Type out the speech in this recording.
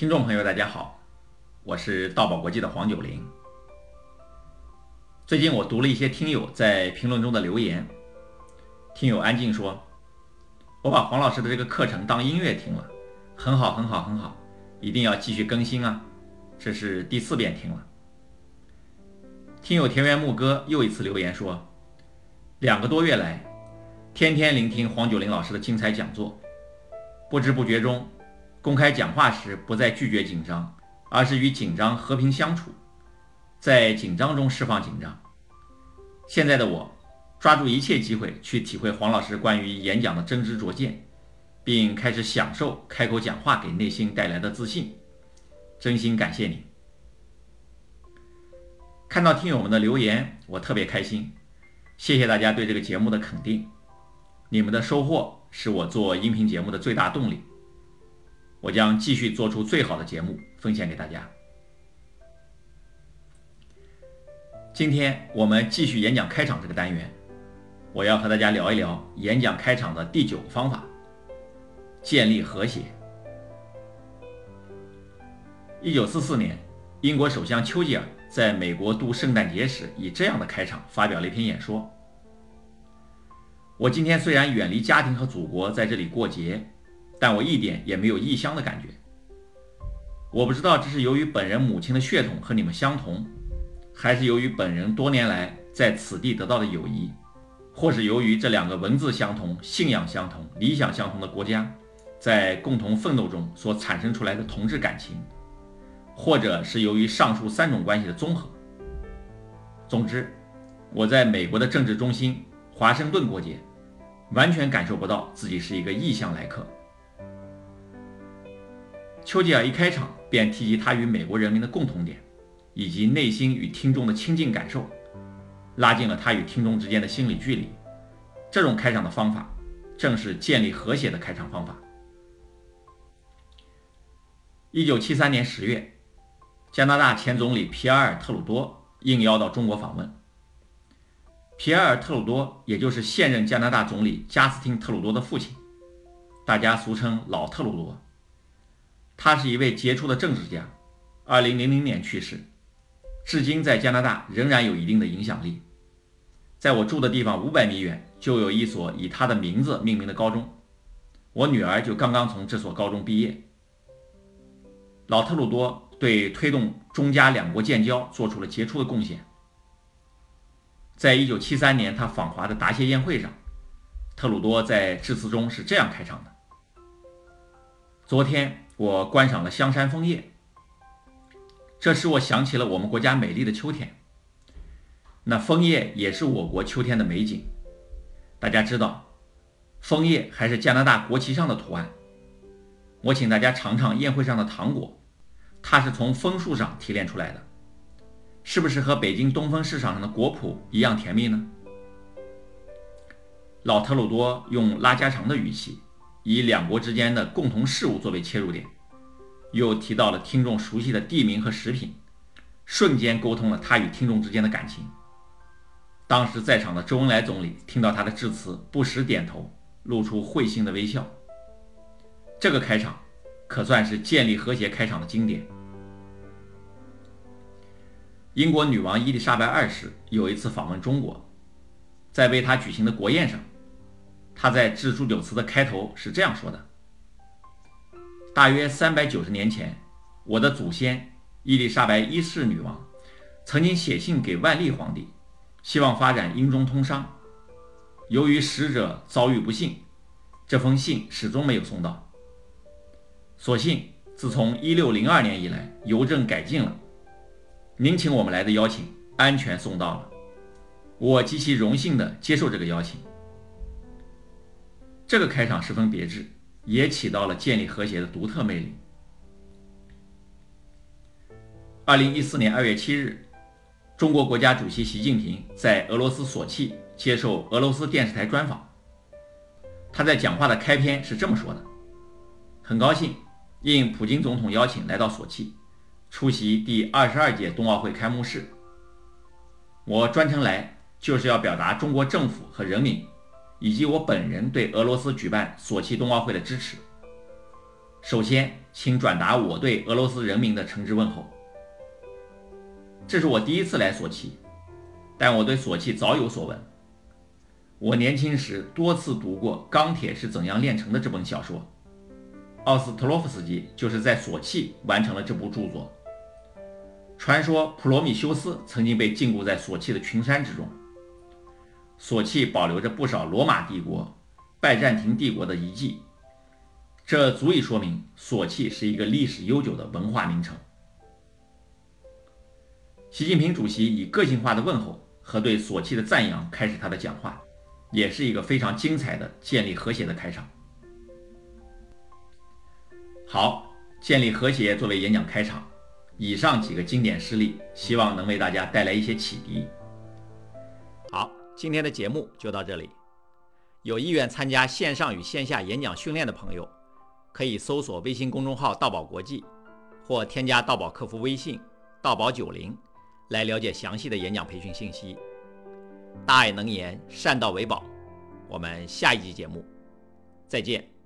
听众朋友，大家好，我是道宝国际的黄九龄。最近我读了一些听友在评论中的留言，听友安静说：“我把黄老师的这个课程当音乐听了，很好，很好，很好，一定要继续更新啊！”这是第四遍听了。听友田园牧歌又一次留言说：“两个多月来，天天聆听黄九龄老师的精彩讲座，不知不觉中。”公开讲话时，不再拒绝紧张，而是与紧张和平相处，在紧张中释放紧张。现在的我，抓住一切机会去体会黄老师关于演讲的真知灼见，并开始享受开口讲话给内心带来的自信。真心感谢你！看到听友们的留言，我特别开心，谢谢大家对这个节目的肯定，你们的收获是我做音频节目的最大动力。我将继续做出最好的节目，奉献给大家。今天我们继续演讲开场这个单元，我要和大家聊一聊演讲开场的第九个方法：建立和谐。一九四四年，英国首相丘吉尔在美国度圣诞节时，以这样的开场发表了一篇演说：“我今天虽然远离家庭和祖国，在这里过节。”但我一点也没有异乡的感觉。我不知道这是由于本人母亲的血统和你们相同，还是由于本人多年来在此地得到的友谊，或是由于这两个文字相同、信仰相同、理想相同的国家在共同奋斗中所产生出来的同志感情，或者是由于上述三种关系的综合。总之，我在美国的政治中心华盛顿过节，完全感受不到自己是一个异乡来客。丘吉尔一开场便提及他与美国人民的共同点，以及内心与听众的亲近感受，拉近了他与听众之间的心理距离。这种开场的方法，正是建立和谐的开场方法。一九七三年十月，加拿大前总理皮埃尔·特鲁多应邀到中国访问。皮埃尔·特鲁多，也就是现任加拿大总理加斯汀·特鲁多的父亲，大家俗称老特鲁多。他是一位杰出的政治家，二零零零年去世，至今在加拿大仍然有一定的影响力。在我住的地方五百米远就有一所以他的名字命名的高中，我女儿就刚刚从这所高中毕业。老特鲁多对推动中加两国建交做出了杰出的贡献。在一九七三年他访华的答谢宴会上，特鲁多在致辞中是这样开场的：“昨天。”我观赏了香山枫叶，这使我想起了我们国家美丽的秋天。那枫叶也是我国秋天的美景。大家知道，枫叶还是加拿大国旗上的图案。我请大家尝尝宴会上的糖果，它是从枫树上提炼出来的，是不是和北京东风市场上的果脯一样甜蜜呢？老特鲁多用拉家常的语气。以两国之间的共同事务作为切入点，又提到了听众熟悉的地名和食品，瞬间沟通了他与听众之间的感情。当时在场的周恩来总理听到他的致辞，不时点头，露出会心的微笑。这个开场可算是建立和谐开场的经典。英国女王伊丽莎白二世有一次访问中国，在为她举行的国宴上。他在致祝酒词的开头是这样说的：“大约三百九十年前，我的祖先伊丽莎白一世女王曾经写信给万历皇帝，希望发展英中通商。由于使者遭遇不幸，这封信始终没有送到。所幸自从一六零二年以来，邮政改进了，您请我们来的邀请安全送到了。我极其荣幸地接受这个邀请。”这个开场十分别致，也起到了建立和谐的独特魅力。二零一四年二月七日，中国国家主席习近平在俄罗斯索契接受俄罗斯电视台专访。他在讲话的开篇是这么说的：“很高兴应普京总统邀请来到索契，出席第二十二届冬奥会开幕式。我专程来就是要表达中国政府和人民。”以及我本人对俄罗斯举办索契冬奥会的支持。首先，请转达我对俄罗斯人民的诚挚问候。这是我第一次来索契，但我对索契早有所闻。我年轻时多次读过《钢铁是怎样炼成的》这本小说，奥斯特洛夫斯基就是在索契完成了这部著作。传说普罗米修斯曾经被禁锢在索契的群山之中。索契保留着不少罗马帝国、拜占庭帝国的遗迹，这足以说明索契是一个历史悠久的文化名城。习近平主席以个性化的问候和对索契的赞扬开始他的讲话。也是一个非常精彩的建立和谐的开场。好，建立和谐作为演讲开场，以上几个经典事例，希望能为大家带来一些启迪。今天的节目就到这里。有意愿参加线上与线下演讲训练的朋友，可以搜索微信公众号“道宝国际”，或添加道宝客服微信“道宝九零”，来了解详细的演讲培训信息。大爱能言，善道为宝。我们下一集节目再见。